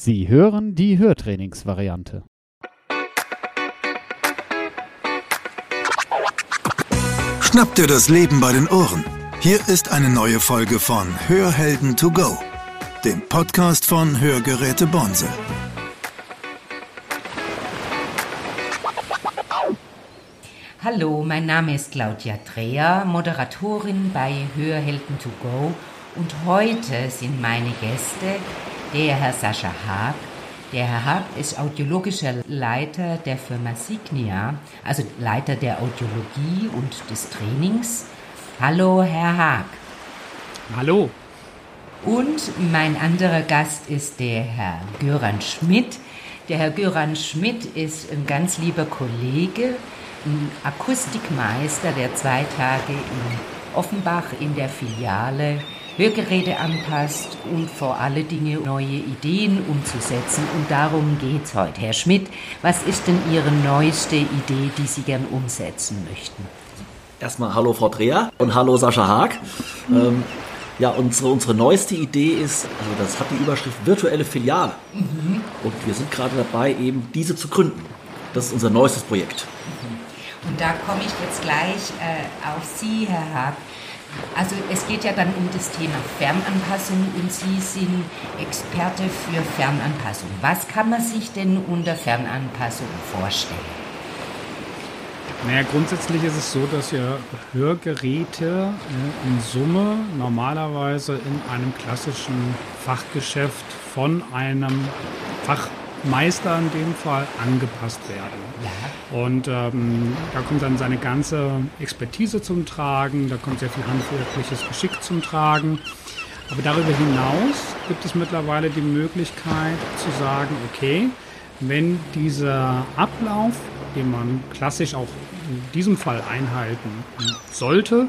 Sie hören die Hörtrainingsvariante. Schnapp dir das Leben bei den Ohren. Hier ist eine neue Folge von Hörhelden to go, dem Podcast von Hörgeräte Bonse. Hallo, mein Name ist Claudia Dreher, Moderatorin bei Hörhelden to go und heute sind meine Gäste der Herr Sascha Haag. Der Herr Haag ist audiologischer Leiter der Firma Signia, also Leiter der Audiologie und des Trainings. Hallo, Herr Haag. Hallo. Und mein anderer Gast ist der Herr Göran Schmidt. Der Herr Göran Schmidt ist ein ganz lieber Kollege, ein Akustikmeister, der zwei Tage in Offenbach in der Filiale Hörgeräte anpasst und vor alle Dinge neue Ideen umzusetzen. Und darum geht es heute. Herr Schmidt, was ist denn Ihre neueste Idee, die Sie gern umsetzen möchten? Erstmal hallo Frau Dreher und hallo Sascha Haag. Ähm, ja, unsere, unsere neueste Idee ist, also das hat die Überschrift virtuelle Filiale. Mhm. Und wir sind gerade dabei, eben diese zu gründen. Das ist unser neuestes Projekt. Und da komme ich jetzt gleich äh, auf Sie, Herr Haag. Also es geht ja dann um das Thema Fernanpassung und Sie sind Experte für Fernanpassung. Was kann man sich denn unter Fernanpassung vorstellen? Naja, grundsätzlich ist es so, dass ja Hörgeräte in Summe normalerweise in einem klassischen Fachgeschäft von einem Fach Meister in dem Fall angepasst werden. Und ähm, da kommt dann seine ganze Expertise zum Tragen, da kommt sehr viel handwerkliches Geschick zum Tragen. Aber darüber hinaus gibt es mittlerweile die Möglichkeit zu sagen, okay, wenn dieser Ablauf, den man klassisch auch in diesem Fall einhalten sollte,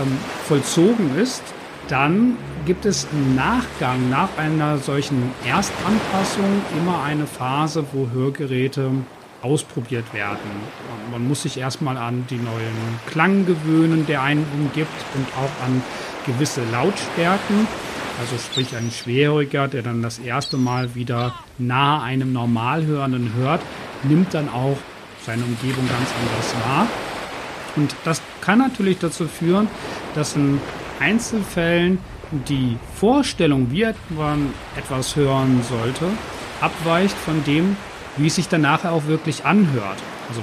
ähm, vollzogen ist, dann gibt es im Nachgang, nach einer solchen Erstanpassung, immer eine Phase, wo Hörgeräte ausprobiert werden. Man muss sich erstmal an die neuen Klang gewöhnen, der einen umgibt und auch an gewisse Lautstärken. Also sprich ein Schwerhöriger, der dann das erste Mal wieder nahe einem Normalhörenden hört, nimmt dann auch seine Umgebung ganz anders wahr. Und das kann natürlich dazu führen, dass ein Einzelfällen die Vorstellung, wie man etwas hören sollte, abweicht von dem, wie es sich dann nachher auch wirklich anhört. Also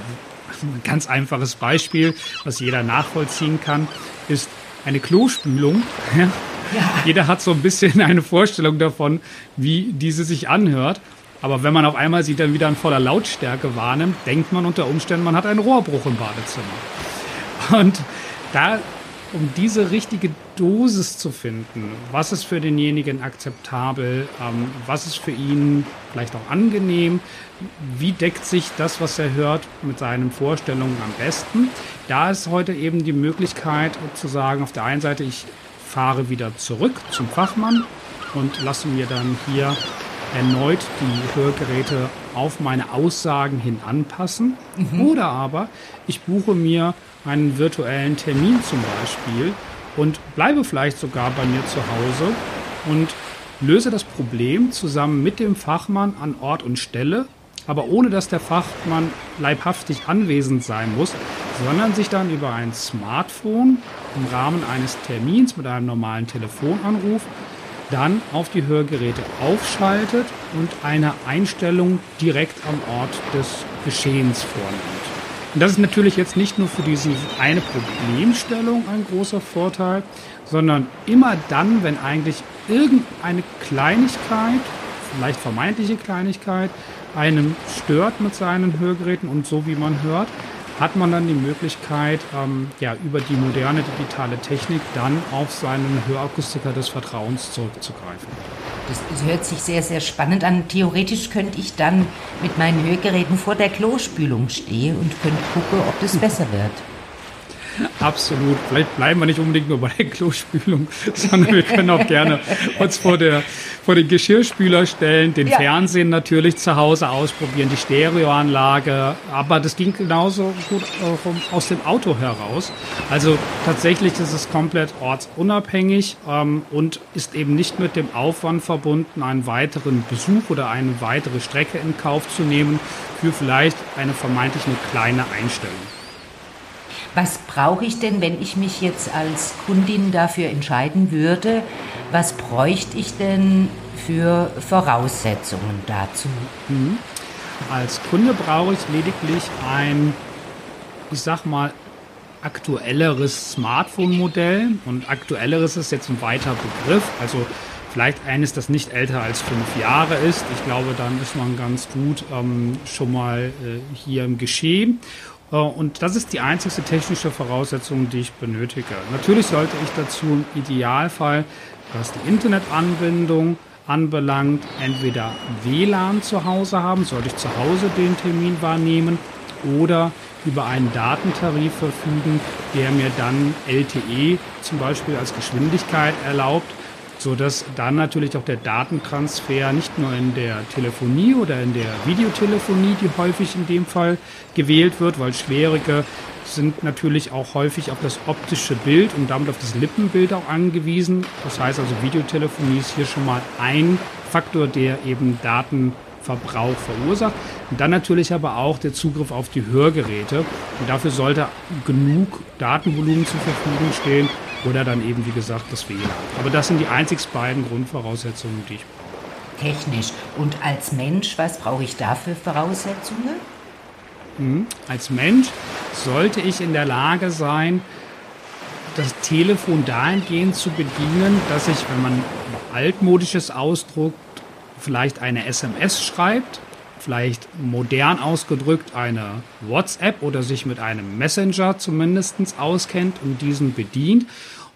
ein ganz einfaches Beispiel, was jeder nachvollziehen kann, ist eine Klospülung. Ja. Jeder hat so ein bisschen eine Vorstellung davon, wie diese sich anhört. Aber wenn man auf einmal sie dann wieder in voller Lautstärke wahrnimmt, denkt man unter Umständen, man hat einen Rohrbruch im Badezimmer. Und da um diese richtige Dosis zu finden, was ist für denjenigen akzeptabel, ähm, was ist für ihn vielleicht auch angenehm, wie deckt sich das, was er hört, mit seinen Vorstellungen am besten. Da ist heute eben die Möglichkeit zu sagen, auf der einen Seite, ich fahre wieder zurück zum Fachmann und lasse mir dann hier erneut die Hörgeräte auf meine Aussagen hin anpassen. Mhm. Oder aber ich buche mir einen virtuellen Termin zum Beispiel und bleibe vielleicht sogar bei mir zu Hause und löse das Problem zusammen mit dem Fachmann an Ort und Stelle, aber ohne dass der Fachmann leibhaftig anwesend sein muss, sondern sich dann über ein Smartphone im Rahmen eines Termins mit einem normalen Telefonanruf dann auf die Hörgeräte aufschaltet und eine Einstellung direkt am Ort des Geschehens vornimmt. Und das ist natürlich jetzt nicht nur für diese eine Problemstellung ein großer Vorteil, sondern immer dann, wenn eigentlich irgendeine Kleinigkeit, vielleicht vermeintliche Kleinigkeit, einem stört mit seinen Hörgeräten und so wie man hört, hat man dann die Möglichkeit, ähm, ja, über die moderne digitale Technik dann auf seinen Hörakustiker des Vertrauens zurückzugreifen. Das hört sich sehr, sehr spannend an. Theoretisch könnte ich dann mit meinen Hörgeräten vor der Klospülung stehen und könnte gucken, ob das besser wird. Absolut. Vielleicht bleiben wir nicht unbedingt nur bei der Klospülung, sondern wir können auch gerne uns vor, der, vor den Geschirrspüler stellen, den ja. Fernsehen natürlich zu Hause ausprobieren, die Stereoanlage. Aber das ging genauso gut aus dem Auto heraus. Also tatsächlich ist es komplett ortsunabhängig ähm, und ist eben nicht mit dem Aufwand verbunden, einen weiteren Besuch oder eine weitere Strecke in Kauf zu nehmen für vielleicht eine vermeintlich eine kleine Einstellung. Was brauche ich denn, wenn ich mich jetzt als Kundin dafür entscheiden würde? Was bräuchte ich denn für Voraussetzungen dazu? Mhm. Als Kunde brauche ich lediglich ein, ich sag mal, aktuelleres Smartphone-Modell. Und aktuelleres ist jetzt ein weiter Begriff. Also vielleicht eines, das nicht älter als fünf Jahre ist. Ich glaube, dann ist man ganz gut ähm, schon mal äh, hier im Geschehen. Äh, und das ist die einzigste technische Voraussetzung, die ich benötige. Natürlich sollte ich dazu im Idealfall, was die Internetanbindung anbelangt, entweder WLAN zu Hause haben, sollte ich zu Hause den Termin wahrnehmen, oder über einen Datentarif verfügen, der mir dann LTE zum Beispiel als Geschwindigkeit erlaubt so dass dann natürlich auch der Datentransfer nicht nur in der Telefonie oder in der Videotelefonie, die häufig in dem Fall gewählt wird, weil schwierige sind natürlich auch häufig auf das optische Bild und damit auf das Lippenbild auch angewiesen. Das heißt also, Videotelefonie ist hier schon mal ein Faktor, der eben Datenverbrauch verursacht. Und dann natürlich aber auch der Zugriff auf die Hörgeräte. Und dafür sollte genug Datenvolumen zur Verfügung stehen, oder dann eben, wie gesagt, das WLAN. Aber das sind die einzig beiden Grundvoraussetzungen, die ich brauche. Technisch. Und als Mensch, was brauche ich da für Voraussetzungen? Mhm. Als Mensch sollte ich in der Lage sein, das Telefon dahingehend zu bedienen, dass ich, wenn man altmodisches ausdruckt, vielleicht eine SMS schreibt vielleicht modern ausgedrückt eine WhatsApp oder sich mit einem Messenger zumindest auskennt und diesen bedient.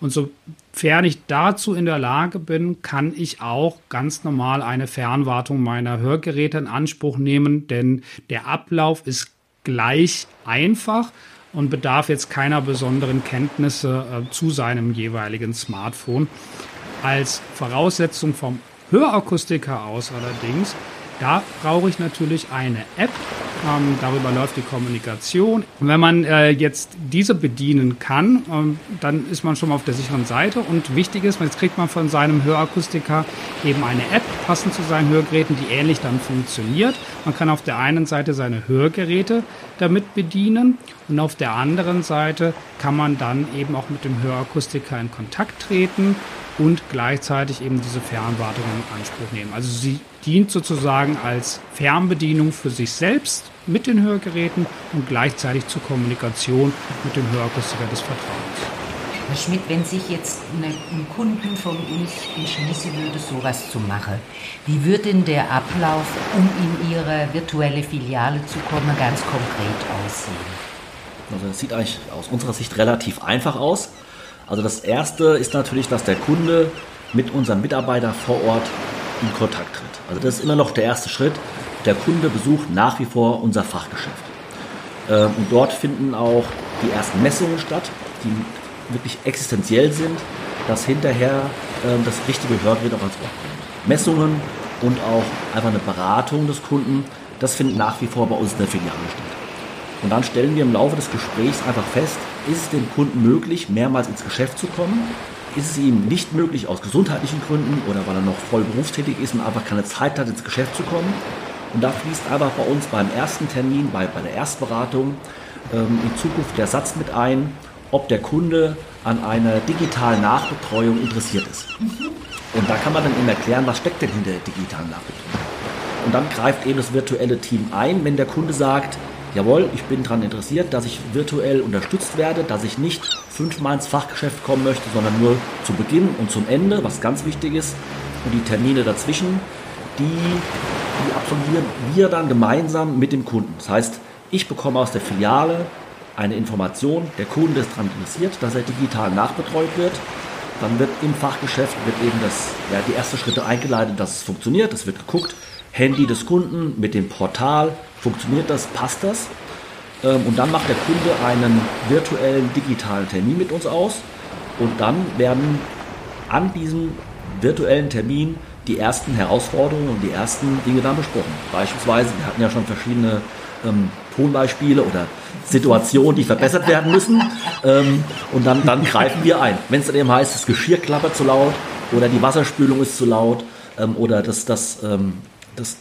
Und sofern ich dazu in der Lage bin, kann ich auch ganz normal eine Fernwartung meiner Hörgeräte in Anspruch nehmen, denn der Ablauf ist gleich einfach und bedarf jetzt keiner besonderen Kenntnisse äh, zu seinem jeweiligen Smartphone. Als Voraussetzung vom Hörakustiker aus allerdings da brauche ich natürlich eine App. Ähm, darüber läuft die Kommunikation. Und wenn man äh, jetzt diese bedienen kann, ähm, dann ist man schon mal auf der sicheren Seite. Und wichtig ist, jetzt kriegt man von seinem Hörakustiker eben eine App, passend zu seinen Hörgeräten, die ähnlich dann funktioniert. Man kann auf der einen Seite seine Hörgeräte damit bedienen und auf der anderen Seite kann man dann eben auch mit dem Hörakustiker in Kontakt treten und gleichzeitig eben diese Fernwartung in Anspruch nehmen. Also sie dient sozusagen als Fernbedienung für sich selbst mit den Hörgeräten und gleichzeitig zur Kommunikation mit dem Hörakustiker des Vertrauens. Herr Schmidt, wenn sich jetzt ein Kunden von uns entschließen würde, sowas zu machen, wie würde denn der Ablauf, um in Ihre virtuelle Filiale zu kommen, ganz konkret aussehen? Also das sieht eigentlich aus unserer Sicht relativ einfach aus. Also das Erste ist natürlich, dass der Kunde mit unserem Mitarbeiter vor Ort in Kontakt tritt. Also das ist immer noch der erste Schritt. Der Kunde besucht nach wie vor unser Fachgeschäft. Ähm, und dort finden auch die ersten Messungen statt, die wirklich existenziell sind, dass hinterher ähm, das richtige Hörgerät auch ans Ohr kommt. Messungen und auch einfach eine Beratung des Kunden, das findet nach wie vor bei uns in der Filiale statt. Und dann stellen wir im Laufe des Gesprächs einfach fest, ist es dem Kunden möglich, mehrmals ins Geschäft zu kommen? Ist es ihm nicht möglich aus gesundheitlichen Gründen oder weil er noch voll berufstätig ist und einfach keine Zeit hat, ins Geschäft zu kommen? Und da fließt einfach bei uns beim ersten Termin, bei, bei der Erstberatung, ähm, in Zukunft der Satz mit ein, ob der Kunde an einer digitalen Nachbetreuung interessiert ist. Und da kann man dann eben erklären, was steckt denn hinter der digitalen Nachbetreuung. Und dann greift eben das virtuelle Team ein, wenn der Kunde sagt, jawohl, ich bin daran interessiert, dass ich virtuell unterstützt werde, dass ich nicht fünfmal ins Fachgeschäft kommen möchte, sondern nur zu Beginn und zum Ende, was ganz wichtig ist. Und die Termine dazwischen, die, die absolvieren wir dann gemeinsam mit dem Kunden. Das heißt, ich bekomme aus der Filiale eine Information, der Kunde ist daran interessiert, dass er digital nachbetreut wird. Dann wird im Fachgeschäft wird eben das, ja, die ersten Schritte eingeleitet, dass es funktioniert. Es wird geguckt, Handy des Kunden mit dem Portal, funktioniert das, passt das? Ähm, und dann macht der Kunde einen virtuellen digitalen Termin mit uns aus. Und dann werden an diesem virtuellen Termin die ersten Herausforderungen und die ersten Dinge dann besprochen. Beispielsweise, wir hatten ja schon verschiedene ähm, Tonbeispiele oder Situationen, die verbessert werden müssen. Ähm, und dann, dann greifen wir ein. Wenn es dann eben heißt, das Geschirr klappert zu laut oder die Wasserspülung ist zu laut ähm, oder das, das, ähm, das,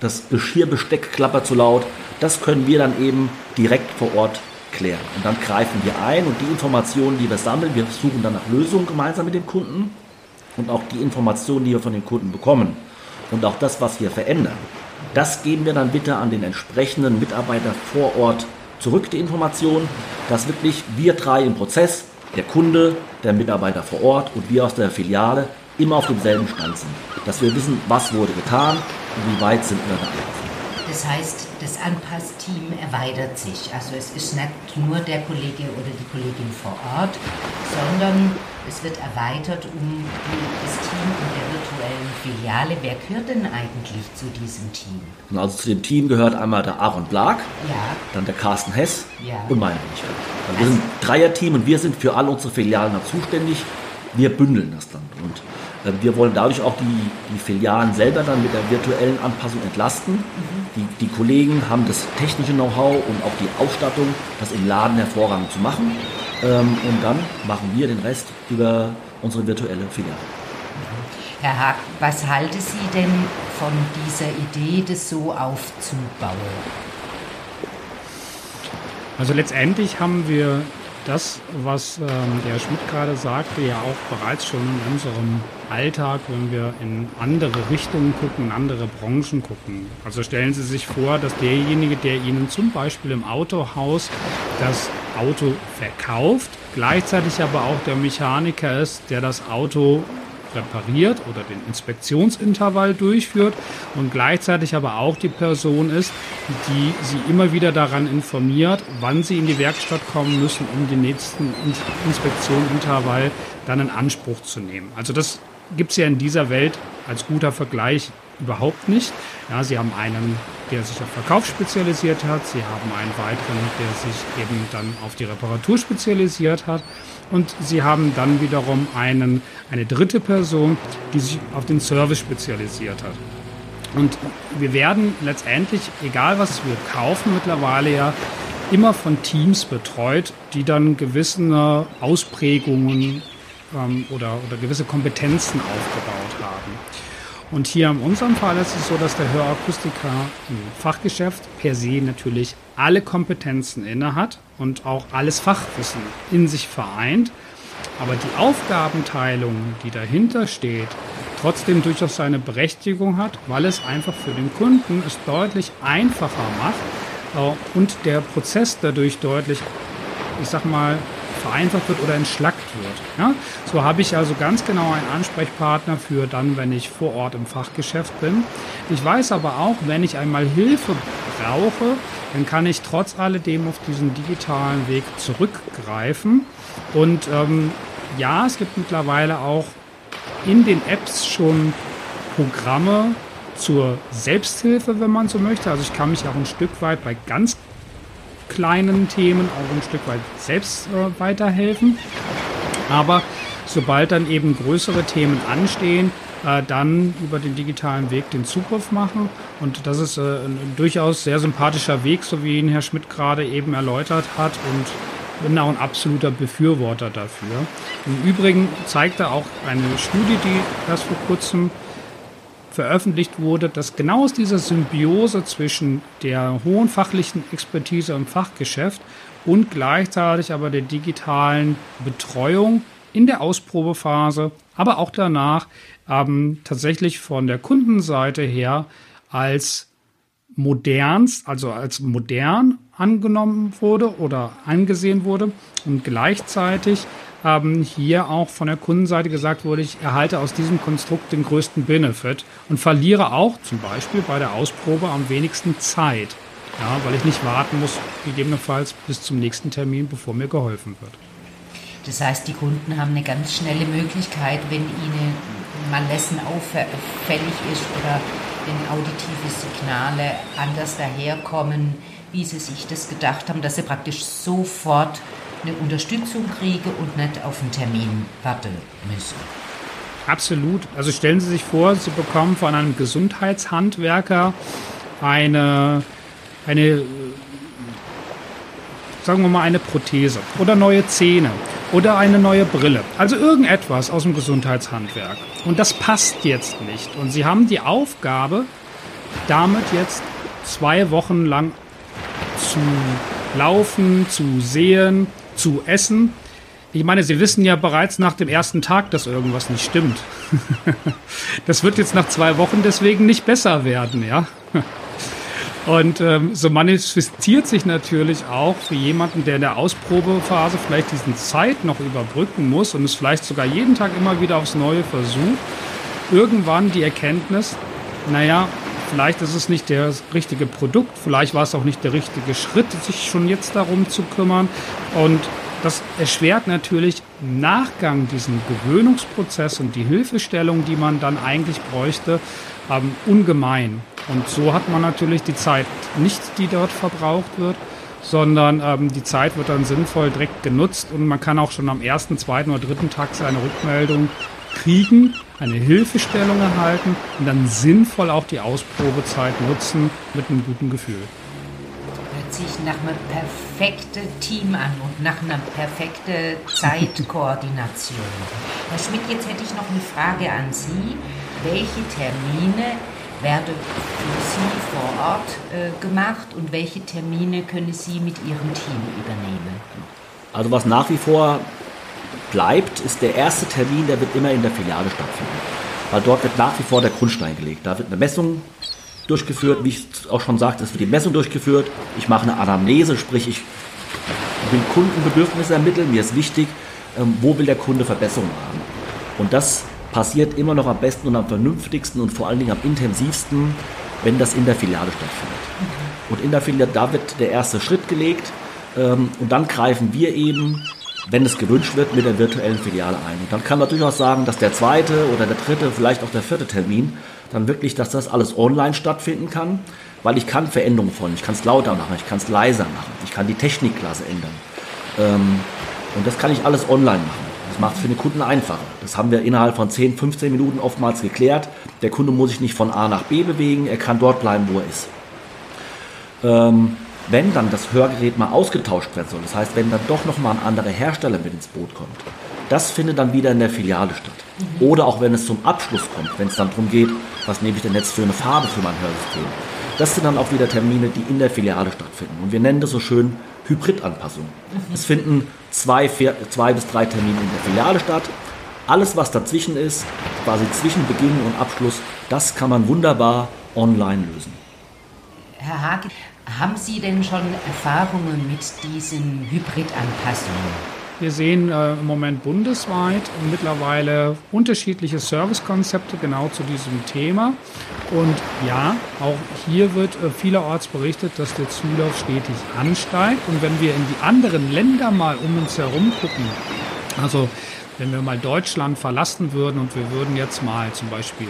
das Geschirrbesteck klappert zu laut, das können wir dann eben direkt vor Ort klären. Und dann greifen wir ein und die Informationen, die wir sammeln, wir suchen dann nach Lösungen gemeinsam mit dem Kunden und auch die Informationen, die wir von den Kunden bekommen und auch das, was wir verändern, das geben wir dann bitte an den entsprechenden Mitarbeiter vor Ort zurück, die Informationen, dass wirklich wir drei im Prozess, der Kunde, der Mitarbeiter vor Ort und wir aus der Filiale immer auf demselben Stand sind. Dass wir wissen, was wurde getan wie weit sind wir da. Das heißt, das Anpassteam erweitert sich. Also es ist nicht nur der Kollege oder die Kollegin vor Ort, sondern es wird erweitert um das Team in der virtuellen Filiale. Wer gehört denn eigentlich zu diesem Team? Also zu dem Team gehört einmal der Aaron Blag, ja. dann der Carsten Hess ja. und meine Wenigkeit. Also wir sind ein Dreierteam und wir sind für alle unsere Filialen zuständig. Wir bündeln das dann. Und wir wollen dadurch auch die, die Filialen selber dann mit der virtuellen Anpassung entlasten. Mhm. Die, die Kollegen haben das technische Know-how und auch die Ausstattung, das im Laden hervorragend zu machen. Ähm, und dann machen wir den Rest über unsere virtuelle Filiale. Herr Haag, was halten Sie denn von dieser Idee, das so aufzubauen? Also letztendlich haben wir das, was ähm, der Schmidt gerade sagte, ja auch bereits schon in unserem Alltag, wenn wir in andere Richtungen gucken, in andere Branchen gucken. Also stellen Sie sich vor, dass derjenige, der Ihnen zum Beispiel im Autohaus das Auto verkauft, gleichzeitig aber auch der Mechaniker ist, der das Auto repariert oder den Inspektionsintervall durchführt und gleichzeitig aber auch die Person ist, die sie immer wieder daran informiert, wann sie in die Werkstatt kommen müssen, um den nächsten Inspektionsintervall dann in Anspruch zu nehmen. Also das gibt es ja in dieser Welt als guter Vergleich überhaupt nicht. Ja, sie haben einen, der sich auf Verkauf spezialisiert hat, sie haben einen weiteren, der sich eben dann auf die Reparatur spezialisiert hat und sie haben dann wiederum einen, eine dritte Person, die sich auf den Service spezialisiert hat. Und wir werden letztendlich, egal was wir kaufen, mittlerweile ja immer von Teams betreut, die dann gewisse Ausprägungen ähm, oder, oder gewisse Kompetenzen aufgebaut haben. Und hier in unserem Fall ist es so, dass der Hörakustiker im Fachgeschäft per se natürlich alle Kompetenzen inne hat und auch alles Fachwissen in sich vereint. Aber die Aufgabenteilung, die dahinter steht, trotzdem durchaus seine Berechtigung hat, weil es einfach für den Kunden es deutlich einfacher macht äh, und der Prozess dadurch deutlich, ich sag mal, vereinfacht wird oder entschlackt wird. Ja? So habe ich also ganz genau einen Ansprechpartner für dann, wenn ich vor Ort im Fachgeschäft bin. Ich weiß aber auch, wenn ich einmal Hilfe brauche, dann kann ich trotz alledem auf diesen digitalen Weg zurückgreifen. Und ähm, ja, es gibt mittlerweile auch in den Apps schon Programme zur Selbsthilfe, wenn man so möchte. Also ich kann mich auch ein Stück weit bei ganz kleinen Themen auch ein Stück weit selbst äh, weiterhelfen. Aber sobald dann eben größere Themen anstehen, äh, dann über den digitalen Weg den Zugriff machen. Und das ist äh, ein durchaus sehr sympathischer Weg, so wie ihn Herr Schmidt gerade eben erläutert hat. Und bin auch ein absoluter Befürworter dafür. Im Übrigen zeigte auch eine Studie, die erst vor kurzem veröffentlicht wurde, dass genau aus dieser Symbiose zwischen der hohen fachlichen Expertise im Fachgeschäft und gleichzeitig aber der digitalen Betreuung in der Ausprobephase, aber auch danach ähm, tatsächlich von der Kundenseite her als modernst, also als modern angenommen wurde oder angesehen wurde und gleichzeitig ähm, hier auch von der Kundenseite gesagt wurde, ich erhalte aus diesem Konstrukt den größten Benefit und verliere auch zum Beispiel bei der Ausprobe am wenigsten Zeit, ja, weil ich nicht warten muss, gegebenenfalls bis zum nächsten Termin, bevor mir geholfen wird. Das heißt, die Kunden haben eine ganz schnelle Möglichkeit, wenn ihnen mal Messen auffällig ist oder wenn auditive Signale anders daherkommen, wie sie sich das gedacht haben, dass sie praktisch sofort eine Unterstützung kriege und nicht auf einen Termin warten müssen. Absolut. Also stellen Sie sich vor, Sie bekommen von einem Gesundheitshandwerker eine, eine sagen wir mal eine Prothese oder neue Zähne oder eine neue Brille. Also irgendetwas aus dem Gesundheitshandwerk. Und das passt jetzt nicht. Und Sie haben die Aufgabe, damit jetzt zwei Wochen lang zu laufen, zu sehen, zu essen. Ich meine, Sie wissen ja bereits nach dem ersten Tag, dass irgendwas nicht stimmt. das wird jetzt nach zwei Wochen deswegen nicht besser werden, ja. Und ähm, so manifestiert sich natürlich auch für jemanden, der in der Ausprobephase vielleicht diesen Zeit noch überbrücken muss und es vielleicht sogar jeden Tag immer wieder aufs Neue versucht, irgendwann die Erkenntnis, naja, vielleicht ist es nicht das richtige Produkt, vielleicht war es auch nicht der richtige Schritt, sich schon jetzt darum zu kümmern. Und das erschwert natürlich im Nachgang diesen Gewöhnungsprozess und die Hilfestellung, die man dann eigentlich bräuchte, ähm, ungemein. Und so hat man natürlich die Zeit nicht, die dort verbraucht wird, sondern ähm, die Zeit wird dann sinnvoll direkt genutzt und man kann auch schon am ersten, zweiten oder dritten Tag seine Rückmeldung kriegen, eine Hilfestellung erhalten und dann sinnvoll auch die Ausprobezeit nutzen mit einem guten Gefühl. Hört sich nach einem perfekten Team an und nach einer perfekten Zeitkoordination. Herr Schmidt, jetzt hätte ich noch eine Frage an Sie. Welche Termine werde für Sie vor Ort äh, gemacht und welche Termine können Sie mit Ihrem Team übernehmen? Also was nach wie vor bleibt, ist der erste Termin, der wird immer in der Filiale stattfinden. Weil dort wird nach wie vor der Grundstein gelegt. Da wird eine Messung durchgeführt, wie ich auch schon sagte, es wird die Messung durchgeführt. Ich mache eine Anamnese, sprich ich will Kundenbedürfnisse ermitteln. Mir ist wichtig, ähm, wo will der Kunde Verbesserungen haben. Und das passiert immer noch am besten und am vernünftigsten und vor allen Dingen am intensivsten, wenn das in der Filiale stattfindet. Und in der Filiale, da wird der erste Schritt gelegt ähm, und dann greifen wir eben, wenn es gewünscht wird, mit der virtuellen Filiale ein. Und dann kann man durchaus sagen, dass der zweite oder der dritte, vielleicht auch der vierte Termin, dann wirklich, dass das alles online stattfinden kann, weil ich kann Veränderungen vornehmen. Ich kann es lauter machen, ich kann es leiser machen, ich kann die Technikklasse ändern. Ähm, und das kann ich alles online machen macht es für den Kunden einfacher. Das haben wir innerhalb von 10, 15 Minuten oftmals geklärt. Der Kunde muss sich nicht von A nach B bewegen, er kann dort bleiben, wo er ist. Ähm, wenn dann das Hörgerät mal ausgetauscht werden soll, das heißt, wenn dann doch nochmal ein anderer Hersteller mit ins Boot kommt, das findet dann wieder in der Filiale statt. Mhm. Oder auch wenn es zum Abschluss kommt, wenn es dann darum geht, was nehme ich denn jetzt für eine Farbe für mein Hörsystem. Das sind dann auch wieder Termine, die in der Filiale stattfinden. Und wir nennen das so schön Hybridanpassung. Mhm. Es finden zwei, vier, zwei bis drei Termine in der Filiale statt. Alles, was dazwischen ist, quasi zwischen Beginn und Abschluss, das kann man wunderbar online lösen. Herr Hake, haben Sie denn schon Erfahrungen mit diesen Hybridanpassungen? Wir sehen äh, im Moment bundesweit mittlerweile unterschiedliche Servicekonzepte genau zu diesem Thema. Und ja, auch hier wird äh, vielerorts berichtet, dass der Zulauf stetig ansteigt. Und wenn wir in die anderen Länder mal um uns herum gucken, also wenn wir mal Deutschland verlassen würden und wir würden jetzt mal zum Beispiel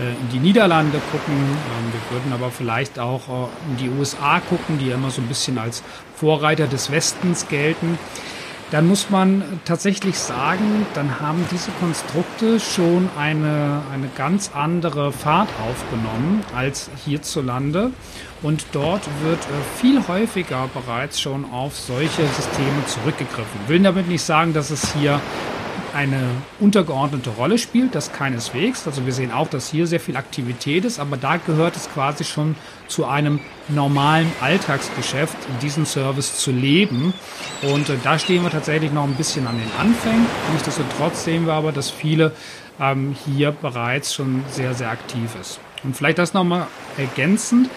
äh, in die Niederlande gucken, ähm, wir würden aber vielleicht auch äh, in die USA gucken, die ja immer so ein bisschen als Vorreiter des Westens gelten, dann muss man tatsächlich sagen, dann haben diese Konstrukte schon eine, eine ganz andere Fahrt aufgenommen als hierzulande. Und dort wird äh, viel häufiger bereits schon auf solche Systeme zurückgegriffen. Ich will damit nicht sagen, dass es hier eine untergeordnete Rolle spielt, das keineswegs. Also wir sehen auch, dass hier sehr viel Aktivität ist, aber da gehört es quasi schon zu einem normalen Alltagsgeschäft, diesen Service zu leben. Und äh, da stehen wir tatsächlich noch ein bisschen an den Anfängen. Nichtsdestotrotz sehen wir aber, dass viele ähm, hier bereits schon sehr, sehr aktiv ist. Und vielleicht das nochmal ergänzend.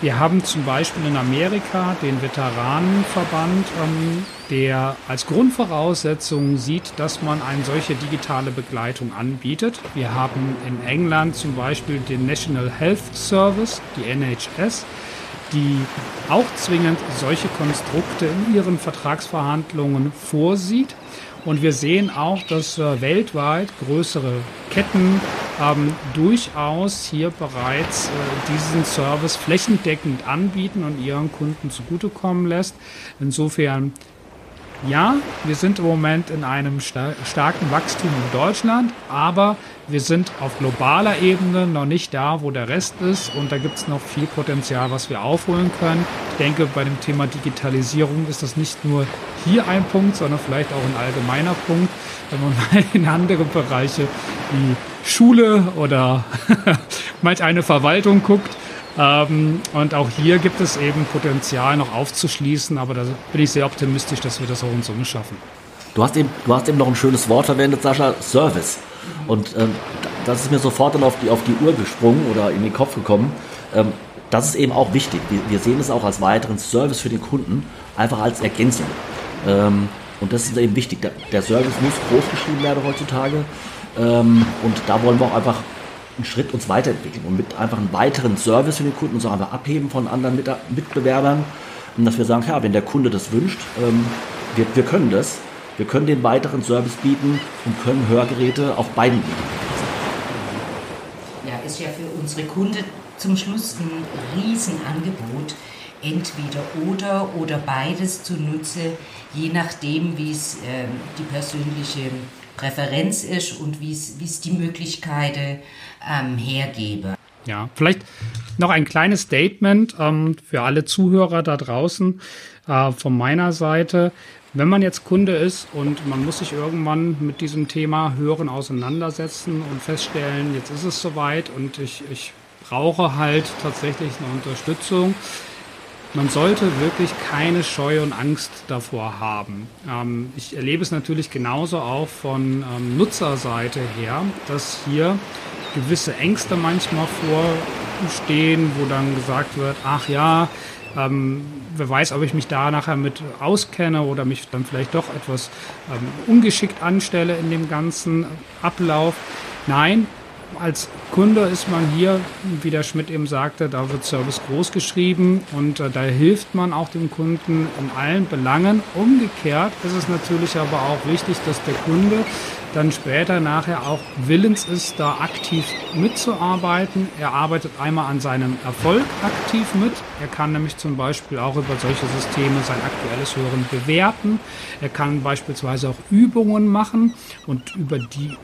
Wir haben zum Beispiel in Amerika den Veteranenverband, ähm, der als Grundvoraussetzung sieht, dass man eine solche digitale Begleitung anbietet. Wir haben in England zum Beispiel den National Health Service, die NHS, die auch zwingend solche Konstrukte in ihren Vertragsverhandlungen vorsieht. Und wir sehen auch, dass äh, weltweit größere Ketten ähm, durchaus hier bereits äh, diesen Service flächendeckend anbieten und ihren Kunden zugutekommen lässt. Insofern ja, wir sind im Moment in einem starken Wachstum in Deutschland, aber wir sind auf globaler Ebene noch nicht da, wo der Rest ist und da gibt es noch viel Potenzial, was wir aufholen können. Ich denke, bei dem Thema Digitalisierung ist das nicht nur hier ein Punkt, sondern vielleicht auch ein allgemeiner Punkt, wenn man mal in andere Bereiche wie Schule oder manch eine Verwaltung guckt ähm, und auch hier gibt es eben Potenzial noch aufzuschließen, aber da bin ich sehr optimistisch, dass wir das auch in Summe schaffen. Du hast eben, du hast eben noch ein schönes Wort verwendet, Sascha, Service. Und ähm, das ist mir sofort dann auf die, auf die Uhr gesprungen oder in den Kopf gekommen. Ähm, das ist eben auch wichtig. Wir, wir, sehen es auch als weiteren Service für den Kunden, einfach als Ergänzung. Ähm, und das ist eben wichtig. Der, der Service muss groß geschrieben werden heutzutage. Ähm, und da wollen wir auch einfach einen Schritt uns weiterentwickeln und mit einfach einem weiteren Service für den Kunden uns auch einfach abheben von anderen Mitbewerbern. Und dass wir sagen, ja, wenn der Kunde das wünscht, ähm, wir, wir können das. Wir können den weiteren Service bieten und können Hörgeräte auf beiden bieten. Ja, ist ja für unsere Kunden zum Schluss ein Riesenangebot. Entweder oder oder beides zunutze, je nachdem, wie es äh, die persönliche Präferenz ist und wie es die Möglichkeiten ähm, hergebe. Ja, vielleicht noch ein kleines Statement ähm, für alle Zuhörer da draußen äh, von meiner Seite. Wenn man jetzt Kunde ist und man muss sich irgendwann mit diesem Thema Hören auseinandersetzen und feststellen, jetzt ist es soweit und ich, ich brauche halt tatsächlich eine Unterstützung, man sollte wirklich keine Scheu und Angst davor haben. Ähm, ich erlebe es natürlich genauso auch von ähm, Nutzerseite her, dass hier gewisse Ängste manchmal vorstehen, wo dann gesagt wird, ach ja, ähm, wer weiß, ob ich mich da nachher mit auskenne oder mich dann vielleicht doch etwas ähm, ungeschickt anstelle in dem ganzen Ablauf. Nein, als Kunde ist man hier, wie der Schmidt eben sagte, da wird Service groß geschrieben und äh, da hilft man auch dem Kunden in allen Belangen. Umgekehrt ist es natürlich aber auch wichtig, dass der Kunde dann später nachher auch willens ist, da aktiv mitzuarbeiten. Er arbeitet einmal an seinem Erfolg aktiv mit. Er kann nämlich zum Beispiel auch über solche Systeme sein aktuelles Hören bewerten. Er kann beispielsweise auch Übungen machen und über die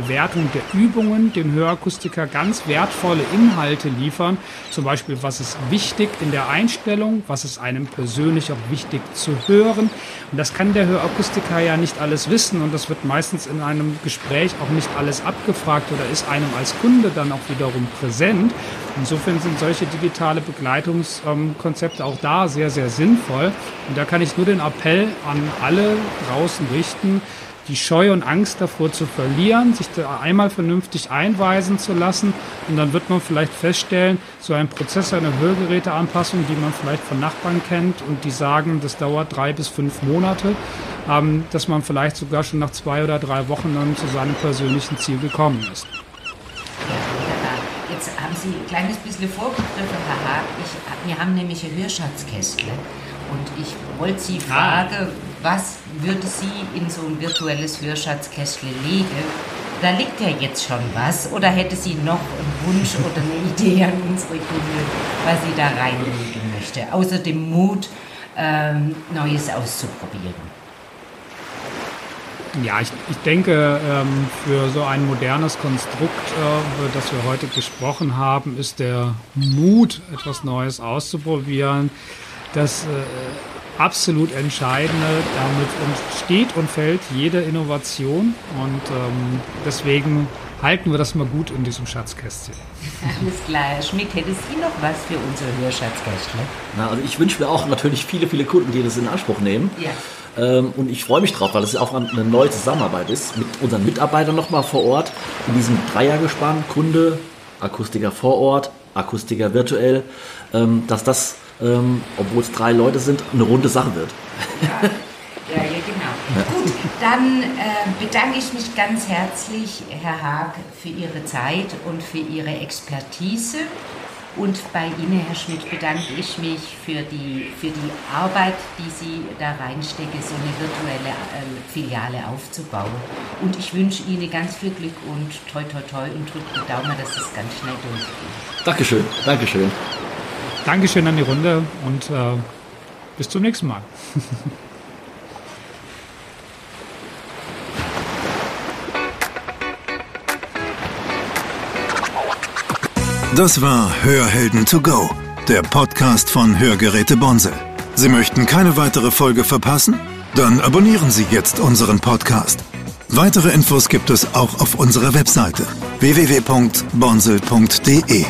Bewertung der Übungen dem Hörakustiker ganz wertvolle Inhalte liefern. Zum Beispiel, was ist wichtig in der Einstellung, was ist einem persönlich auch wichtig zu hören. Und das kann der Hörakustiker ja nicht alles wissen und das wird meistens in einem Gespräch auch nicht alles abgefragt oder ist einem als Kunde dann auch wiederum präsent. Insofern sind solche digitale Begleitungskonzepte auch da sehr, sehr sinnvoll. Und da kann ich nur den Appell an alle draußen richten, die Scheu und Angst davor zu verlieren, sich da einmal vernünftig einweisen zu lassen und dann wird man vielleicht feststellen, so ein Prozess einer Hörgeräteanpassung, die man vielleicht von Nachbarn kennt und die sagen, das dauert drei bis fünf Monate, ähm, dass man vielleicht sogar schon nach zwei oder drei Wochen dann zu seinem persönlichen Ziel gekommen ist. Jetzt haben Sie ein kleines bisschen vorgegriffen, Herr Haag. Ich, wir haben nämlich ein Hörschatzkästle und ich wollte Sie ah. fragen, ah was würde sie in so ein virtuelles Hörschatzkästle legen? Da liegt ja jetzt schon was. Oder hätte sie noch einen Wunsch oder eine Idee an unsere Kunde, was sie da reinlegen möchte? Außer dem Mut, ähm, Neues auszuprobieren. Ja, ich, ich denke, ähm, für so ein modernes Konstrukt, äh, über das wir heute gesprochen haben, ist der Mut, etwas Neues auszuprobieren, das äh, absolut Entscheidende. Damit steht und fällt jede Innovation und ähm, deswegen halten wir das mal gut in diesem Schatzkästchen. Alles klar, Schmidt, hätte Sie noch was für unser Hörschatzkästchen? Na, also ich wünsche mir auch natürlich viele, viele Kunden, die das in Anspruch nehmen. Ja. Ähm, und ich freue mich drauf, weil es auch eine neue Zusammenarbeit ist mit unseren Mitarbeitern nochmal vor Ort in diesem Dreiergespann, Kunde, Akustiker vor Ort, Akustiker virtuell, ähm, dass das ähm, obwohl es drei Leute sind, eine runde Sache wird. Ja, ja, ja genau. Ja. Gut, dann äh, bedanke ich mich ganz herzlich, Herr Haag, für Ihre Zeit und für Ihre Expertise. Und bei Ihnen, Herr Schmidt, bedanke ich mich für die, für die Arbeit, die Sie da reinstecken, so eine virtuelle äh, Filiale aufzubauen. Und ich wünsche Ihnen ganz viel Glück und toi toi toi und drückt die Daumen, dass es ganz schnell durchgeht. Dankeschön, Dankeschön. Dankeschön an die Runde und äh, bis zum nächsten Mal. Das war Hörhelden to go, der Podcast von Hörgeräte Bonsel. Sie möchten keine weitere Folge verpassen? Dann abonnieren Sie jetzt unseren Podcast. Weitere Infos gibt es auch auf unserer Webseite www.bonsel.de.